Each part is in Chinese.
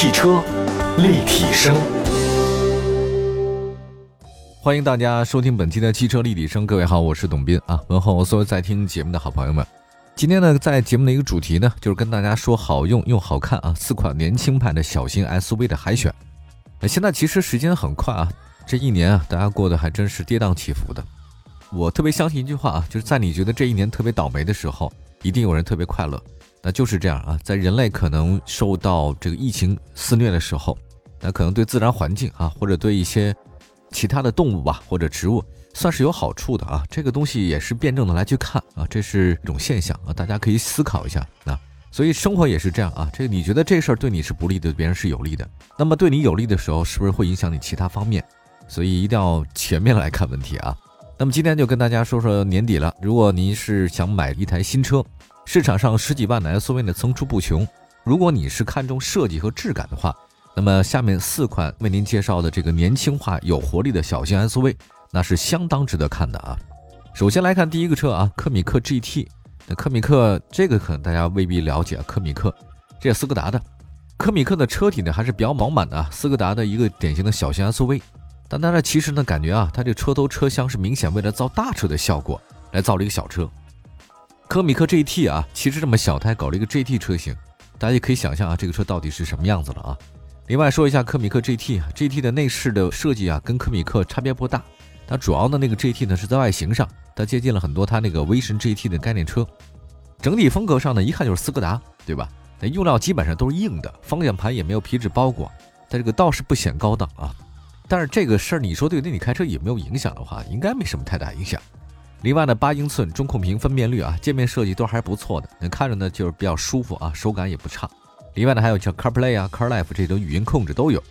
汽车立体声，欢迎大家收听本期的汽车立体声。各位好，我是董斌啊，问候所有在听节目的好朋友们。今天呢，在节目的一个主题呢，就是跟大家说好用又好看啊，四款年轻派的小型 SUV 的海选。现在其实时间很快啊，这一年啊，大家过得还真是跌宕起伏的。我特别相信一句话啊，就是在你觉得这一年特别倒霉的时候，一定有人特别快乐。那就是这样啊，在人类可能受到这个疫情肆虐的时候，那可能对自然环境啊，或者对一些其他的动物吧，或者植物。算是有好处的啊，这个东西也是辩证的来去看啊，这是一种现象啊，大家可以思考一下啊。所以生活也是这样啊，这你觉得这事儿对你是不利的，别人是有利的，那么对你有利的时候，是不是会影响你其他方面？所以一定要全面来看问题啊。那么今天就跟大家说说年底了，如果您是想买一台新车，市场上十几万的 SUV 呢层出不穷，如果你是看重设计和质感的话，那么下面四款为您介绍的这个年轻化有活力的小型 SUV。那是相当值得看的啊！首先来看第一个车啊，科米克 GT。那科米克这个可能大家未必了解，科米克这斯柯达的。科米克的车体呢还是比较饱满的啊，斯柯达的一个典型的小型 SUV。但大家其实呢感觉啊，它这车头车厢是明显为了造大车的效果来造了一个小车。科米克 GT 啊，其实这么小，它还搞了一个 GT 车型，大家也可以想象啊，这个车到底是什么样子了啊？另外说一下科米克 GT，GT 的内饰的设计啊，跟科米克差别不大。它主要的那个 GT 呢是在外形上，它接近了很多它那个威神 GT 的概念车，整体风格上呢一看就是斯柯达，对吧？那用料基本上都是硬的，方向盘也没有皮质包裹，它这个倒是不显高档啊。但是这个事儿你说对那你开车有没有影响的话，应该没什么太大影响。另外呢，八英寸中控屏分辨率啊，界面设计都还不错的，那看着呢就是比较舒服啊，手感也不差。另外呢，还有像 CarPlay 啊、CarLife 这种语音控制都有。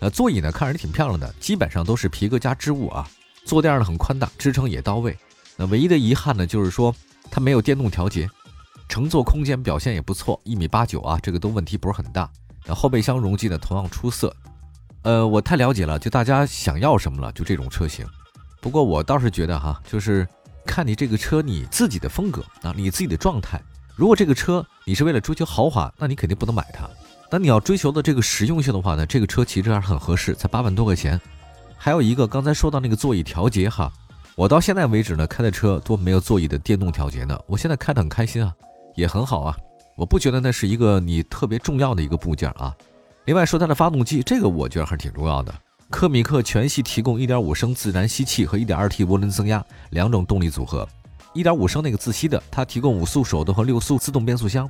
呃，座椅呢看着挺漂亮的，基本上都是皮革加织物啊。坐垫呢很宽大，支撑也到位。那唯一的遗憾呢，就是说它没有电动调节。乘坐空间表现也不错，一米八九啊，这个都问题不是很大。那后备箱容积呢同样出色。呃，我太了解了，就大家想要什么了，就这种车型。不过我倒是觉得哈，就是看你这个车你自己的风格啊，你自己的状态。如果这个车你是为了追求豪华，那你肯定不能买它。那你要追求的这个实用性的话呢，这个车其实还是很合适，才八万多块钱。还有一个，刚才说到那个座椅调节哈，我到现在为止呢开的车都没有座椅的电动调节呢。我现在开的很开心啊，也很好啊，我不觉得那是一个你特别重要的一个部件啊。另外说它的发动机，这个我觉得还是挺重要的。科米克全系提供1.5升自然吸气和 1.2T 涡轮增压两种动力组合，1.5升那个自吸的它提供五速手动和六速自动变速箱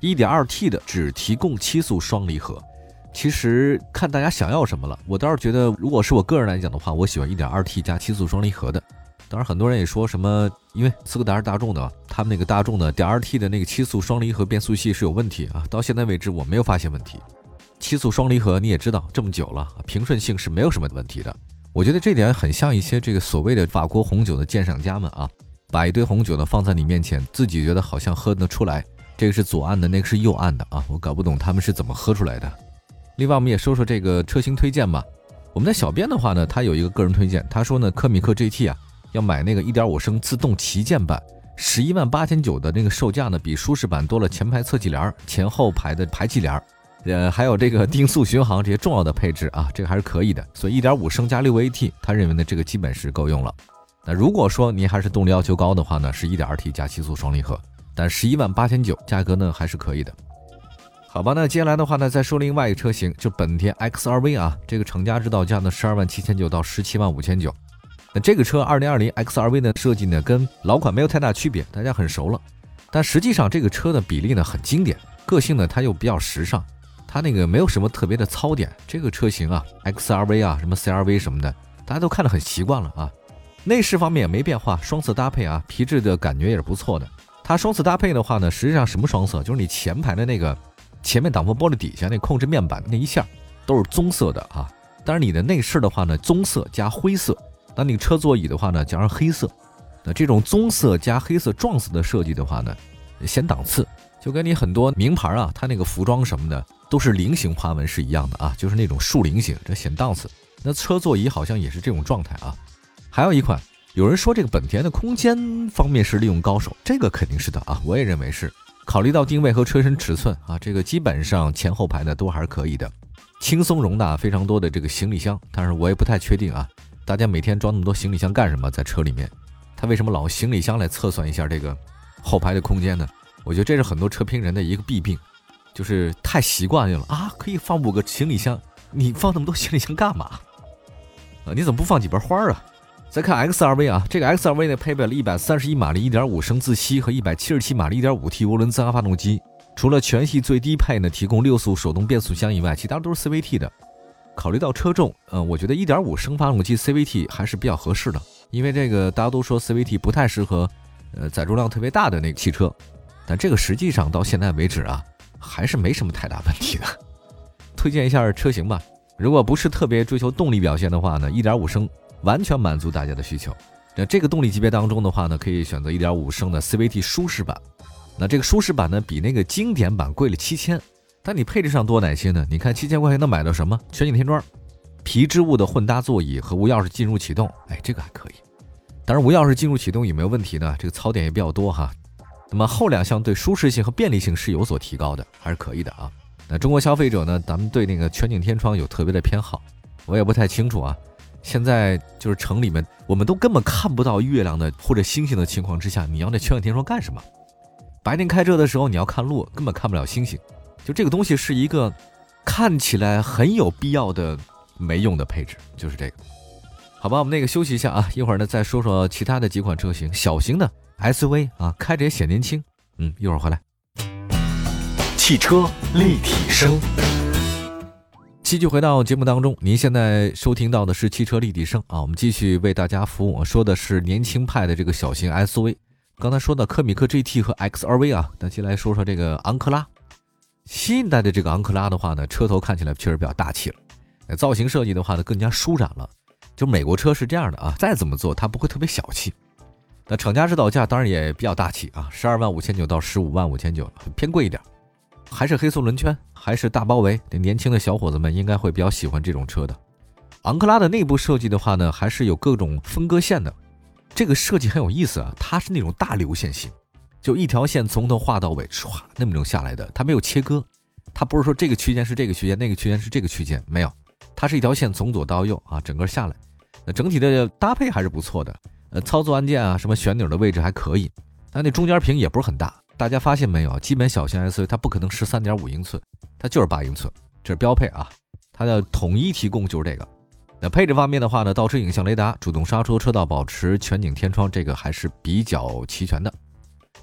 ，1.2T 的只提供七速双离合。其实看大家想要什么了，我倒是觉得，如果是我个人来讲的话，我喜欢一点二 T 加七速双离合的。当然，很多人也说什么，因为斯柯达是大众的，他们那个大众的点二 T 的那个七速双离合变速器是有问题啊。到现在为止，我没有发现问题。七速双离合你也知道，这么久了，平顺性是没有什么问题的。我觉得这点很像一些这个所谓的法国红酒的鉴赏家们啊，把一堆红酒呢放在你面前，自己觉得好像喝得出来，这个是左岸的，那个是右岸的啊，我搞不懂他们是怎么喝出来的。另外，我们也说说这个车型推荐吧。我们的小编的话呢，他有一个个人推荐，他说呢，科米克 GT 啊，要买那个1.5升自动旗舰版，十一万八千九的那个售价呢，比舒适版多了前排侧气帘、前后排的排气帘，呃，还有这个定速巡航这些重要的配置啊，这个还是可以的。所以1.5升加 6AT，他认为呢，这个基本是够用了。那如果说您还是动力要求高的话呢，是一点二 T 加七速双离合，但十一万八千九价格呢还是可以的。好吧，那接下来的话呢，再说另外一个车型，就本田 XRV 啊，这个厂家指导价呢，十二万七千九到十七万五千九。那这个车二零二零 XRV 的设计呢，跟老款没有太大区别，大家很熟了。但实际上这个车的比例呢很经典，个性呢它又比较时尚，它那个没有什么特别的槽点。这个车型啊，XRV 啊，什么 CRV 什么的，大家都看得很习惯了啊。内饰方面也没变化，双色搭配啊，皮质的感觉也是不错的。它双色搭配的话呢，实际上什么双色？就是你前排的那个。前面挡风玻璃底下那控制面板那一下都是棕色的啊，但是你的内饰的话呢，棕色加灰色，那你车座椅的话呢，加上黑色，那这种棕色加黑色撞色的设计的话呢，显档次，就跟你很多名牌啊，它那个服装什么的都是菱形花纹是一样的啊，就是那种竖菱形，这显档次。那车座椅好像也是这种状态啊。还有一款，有人说这个本田的空间方面是利用高手，这个肯定是的啊，我也认为是。考虑到定位和车身尺寸啊，这个基本上前后排呢都还是可以的，轻松容纳非常多的这个行李箱。但是我也不太确定啊，大家每天装那么多行李箱干什么？在车里面，他为什么老行李箱来测算一下这个后排的空间呢？我觉得这是很多车评人的一个弊病，就是太习惯性了啊，可以放五个行李箱，你放那么多行李箱干嘛？啊，你怎么不放几盆花啊？再看 XRV 啊，这个 XRV 呢配备了一百三十一马力1.5升自吸和一百七十七马力 1.5T 涡轮增压发动机。除了全系最低配呢提供六速手动变速箱以外，其他都是 CVT 的。考虑到车重，嗯，我觉得1.5升发动机 CVT 还是比较合适的，因为这个大家都说 CVT 不太适合，呃，载重量特别大的那个汽车。但这个实际上到现在为止啊，还是没什么太大问题的。推荐一下车型吧，如果不是特别追求动力表现的话呢，1.5升。完全满足大家的需求。那这个动力级别当中的话呢，可以选择1.5升的 CVT 舒适版。那这个舒适版呢，比那个经典版贵了七千，但你配置上多哪些呢？你看七千块钱能买到什么？全景天窗、皮织物的混搭座椅和无钥匙进入启动。哎，这个还可以。当然，无钥匙进入启动有没有问题呢？这个槽点也比较多哈。那么后两项对舒适性和便利性是有所提高的，还是可以的啊。那中国消费者呢，咱们对那个全景天窗有特别的偏好，我也不太清楚啊。现在就是城里面，我们都根本看不到月亮的或者星星的情况之下，你要那全景天窗干什么？白天开车的时候你要看路，根本看不了星星。就这个东西是一个看起来很有必要的没用的配置，就是这个。好吧，我们那个休息一下啊，一会儿呢再说说其他的几款车型，小型的 SUV 啊，开着也显年轻。嗯，一会儿回来。汽车立体声。继续回到节目当中，您现在收听到的是汽车立体声啊，我们继续为大家服务。说的是年轻派的这个小型 SUV，刚才说到科米克 GT 和 XRV 啊，那先来说说这个昂克拉。新一代的这个昂克拉的话呢，车头看起来确实比较大气了，造型设计的话呢更加舒展了。就美国车是这样的啊，再怎么做它不会特别小气。那厂家指导价当然也比较大气啊，十二万五千九到十五万五千九，偏贵一点。还是黑色轮圈，还是大包围，年轻的小伙子们应该会比较喜欢这种车的。昂克拉的内部设计的话呢，还是有各种分割线的，这个设计很有意思啊。它是那种大流线型，就一条线从头画到尾，唰那么种下来的，它没有切割，它不是说这个区间是这个区间，那个区间是这个区间，没有，它是一条线从左到右啊，整个下来，那整体的搭配还是不错的。呃，操作按键啊，什么旋钮的位置还可以，但那中间屏也不是很大。大家发现没有？基本小型 SUV 它不可能十三点五英寸，它就是八英寸，这是标配啊。它的统一提供就是这个。那配置方面的话呢，倒车影像雷达、主动刹车、车道保持、全景天窗，这个还是比较齐全的。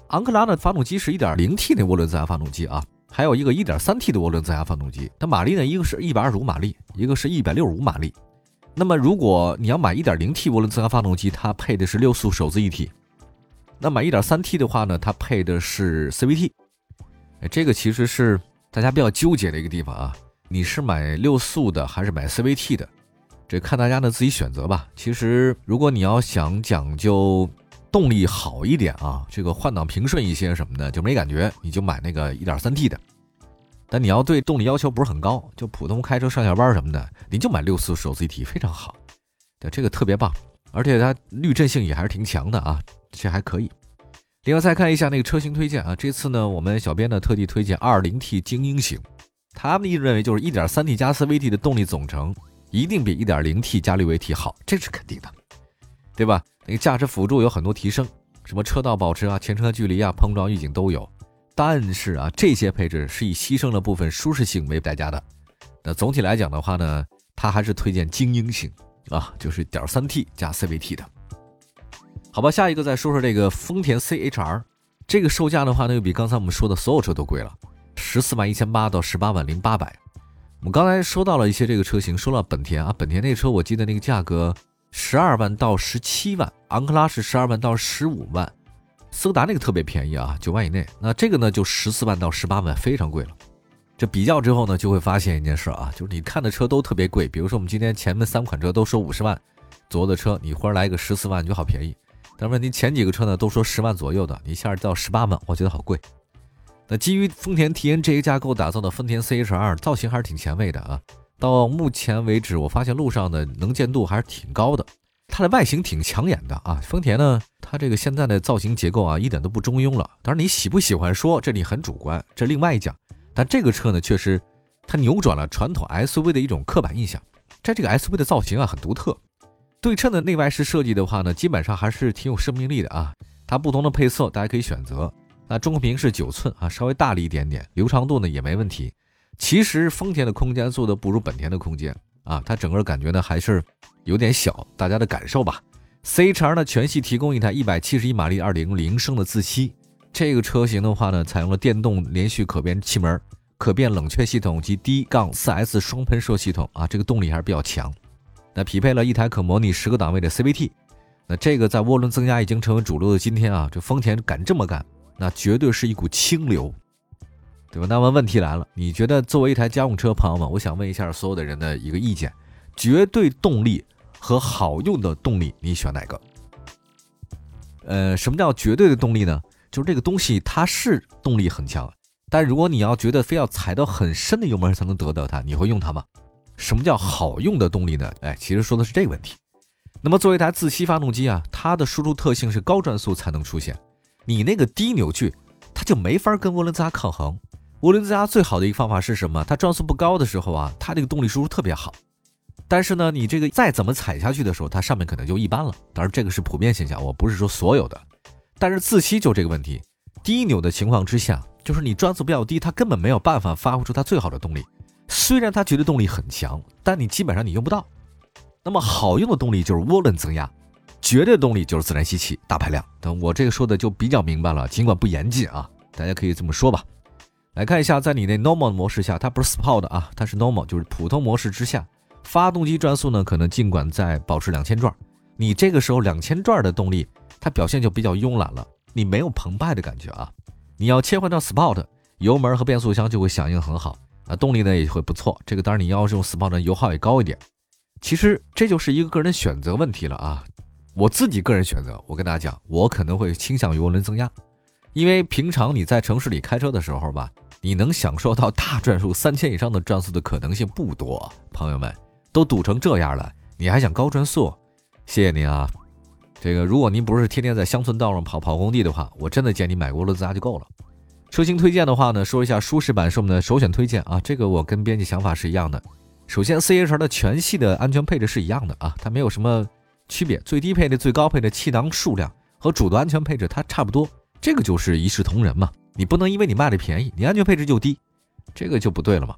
昂克拉的发动机是一点零 T 那涡轮增压发动机啊，还有一个一点三 T 的涡轮增压发动机。它马力呢，一个是一百二十五马力，一个是一百六十五马力。那么如果你要买一点零 T 涡轮增压发动机，它配的是六速手自一体。那买一点三 T 的话呢，它配的是 CVT，哎，这个其实是大家比较纠结的一个地方啊。你是买六速的还是买 CVT 的？这看大家的自己选择吧。其实如果你要想讲究动力好一点啊，这个换挡平顺一些什么的就没感觉，你就买那个一点三 T 的。但你要对动力要求不是很高，就普通开车上下班什么的，你就买六速手自一体非常好，对，这个特别棒，而且它滤震性也还是挺强的啊。这还可以。另外再看一下那个车型推荐啊，这次呢，我们小编呢特地推荐 2.0T 精英型。他们一直认为就是 1.3T 加 CVT 的动力总成一定比 1.0T 加六 AT 好，这是肯定的，对吧？那个驾驶辅助有很多提升，什么车道保持啊、前车距离啊、碰撞预警都有。但是啊，这些配置是以牺牲了部分舒适性为代价的。那总体来讲的话呢，它还是推荐精英型啊，就是 1.3T 加 CVT 的。好吧，下一个再说说这个丰田 CHR，这个售价的话呢，又比刚才我们说的所有车都贵了，十四万一千八到十八万零八百。我们刚才说到了一些这个车型，说了本田啊，本田那车我记得那个价格十二万到十七万，昂克拉是十二万到十五万，斯柯达那个特别便宜啊，九万以内。那这个呢就十四万到十八万，非常贵了。这比较之后呢，就会发现一件事啊，就是你看的车都特别贵。比如说我们今天前面三款车都说五十万左右的车，你忽然来一个十四万，你就好便宜。但问题前几个车呢都说十万左右的，一下到十八万，我觉得好贵。那基于丰田 TNGA 架构打造的丰田 CHR 造型还是挺前卫的啊。到目前为止，我发现路上的能见度还是挺高的。它的外形挺抢眼的啊。丰田呢，它这个现在的造型结构啊，一点都不中庸了。当然你喜不喜欢说，这里很主观，这另外一讲。但这个车呢，确实它扭转了传统 SUV 的一种刻板印象。在这个 SUV 的造型啊，很独特。对称的内外饰设计的话呢，基本上还是挺有生命力的啊。它不同的配色大家可以选择。那中控屏是九寸啊，稍微大了一点点，流畅度呢也没问题。其实丰田的空间做的不如本田的空间啊，它整个感觉呢还是有点小，大家的感受吧。CHR 呢全系提供一台一百七十一马力、二点零升的自吸，这个车型的话呢，采用了电动连续可变气门、可变冷却系统及 D 杠四 S 双喷射系统啊，这个动力还是比较强。那匹配了一台可模拟十个档位的 CVT，那这个在涡轮增压已经成为主流的今天啊，这丰田敢这么干，那绝对是一股清流，对吧？那么问题来了，你觉得作为一台家用车，朋友们，我想问一下所有的人的一个意见：绝对动力和好用的动力，你选哪个？呃，什么叫绝对的动力呢？就是这个东西它是动力很强，但如果你要觉得非要踩到很深的油门才能得到它，你会用它吗？什么叫好用的动力呢？哎，其实说的是这个问题。那么作为一台自吸发动机啊，它的输出特性是高转速才能出现，你那个低扭矩，它就没法跟涡轮增压抗衡。涡轮增压最好的一个方法是什么？它转速不高的时候啊，它这个动力输出特别好。但是呢，你这个再怎么踩下去的时候，它上面可能就一般了。当然这个是普遍现象，我不是说所有的。但是自吸就这个问题，低扭的情况之下，就是你转速比较低，它根本没有办法发挥出它最好的动力。虽然它绝对动力很强，但你基本上你用不到。那么好用的动力就是涡轮增压，绝对动力就是自然吸气大排量。等我这个说的就比较明白了，尽管不严谨啊，大家可以这么说吧。来看一下，在你那 normal 模式下，它不是 sport 啊，它是 normal，就是普通模式之下，发动机转速呢可能尽管在保持两千转，你这个时候两千转的动力，它表现就比较慵懒了，你没有澎湃的感觉啊。你要切换到 sport，油门和变速箱就会响应很好。啊，动力呢也会不错。这个当然你要是用 Sport 油耗也高一点。其实这就是一个个人选择问题了啊。我自己个人选择，我跟大家讲，我可能会倾向于涡轮增压，因为平常你在城市里开车的时候吧，你能享受到大转速三千以上的转速的可能性不多。朋友们都堵成这样了，你还想高转速？谢谢您啊。这个如果您不是天天在乡村道上跑跑工地的话，我真的建议你买涡轮增压就够了。车型推荐的话呢，说一下舒适版是我们的首选推荐啊，这个我跟编辑想法是一样的。首先，CHR 的全系的安全配置是一样的啊，它没有什么区别，最低配的、最高配的气囊数量和主的安全配置它差不多，这个就是一视同仁嘛。你不能因为你卖的便宜，你安全配置就低，这个就不对了嘛。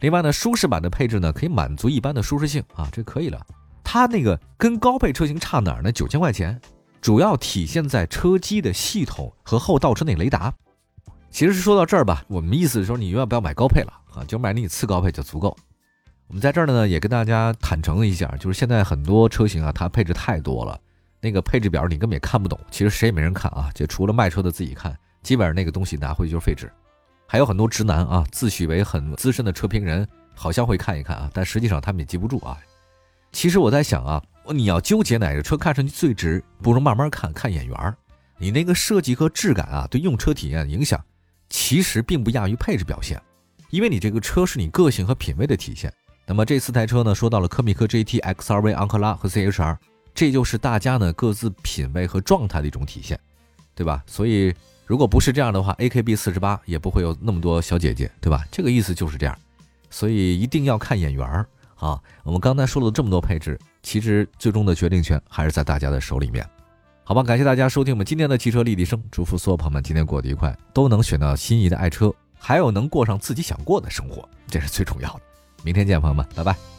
另外呢，舒适版的配置呢可以满足一般的舒适性啊，这可以了。它那个跟高配车型差哪儿呢？九千块钱，主要体现在车机的系统和后倒车内雷达。其实说到这儿吧，我们意思是说你永远不要买高配了啊，就买你次高配就足够。我们在这儿呢也跟大家坦诚一下，就是现在很多车型啊，它配置太多了，那个配置表你根本也看不懂，其实谁也没人看啊，就除了卖车的自己看，基本上那个东西拿回去就是废纸。还有很多直男啊，自诩为很资深的车评人，好像会看一看啊，但实际上他们也记不住啊。其实我在想啊，你要纠结哪个车看上去最值，不如慢慢看看眼缘儿，你那个设计和质感啊，对用车体验影响。其实并不亚于配置表现，因为你这个车是你个性和品味的体现。那么这四台车呢，说到了科米克 GT、XRV、昂克拉和 CHR，这就是大家呢各自品味和状态的一种体现，对吧？所以如果不是这样的话，AKB 四十八也不会有那么多小姐姐，对吧？这个意思就是这样。所以一定要看眼缘儿啊！我们刚才说了这么多配置，其实最终的决定权还是在大家的手里面。好吧，感谢大家收听我们今天的汽车立体声，祝福所有朋友们今天过得愉快，都能选到心仪的爱车，还有能过上自己想过的生活，这是最重要的。明天见，朋友们，拜拜。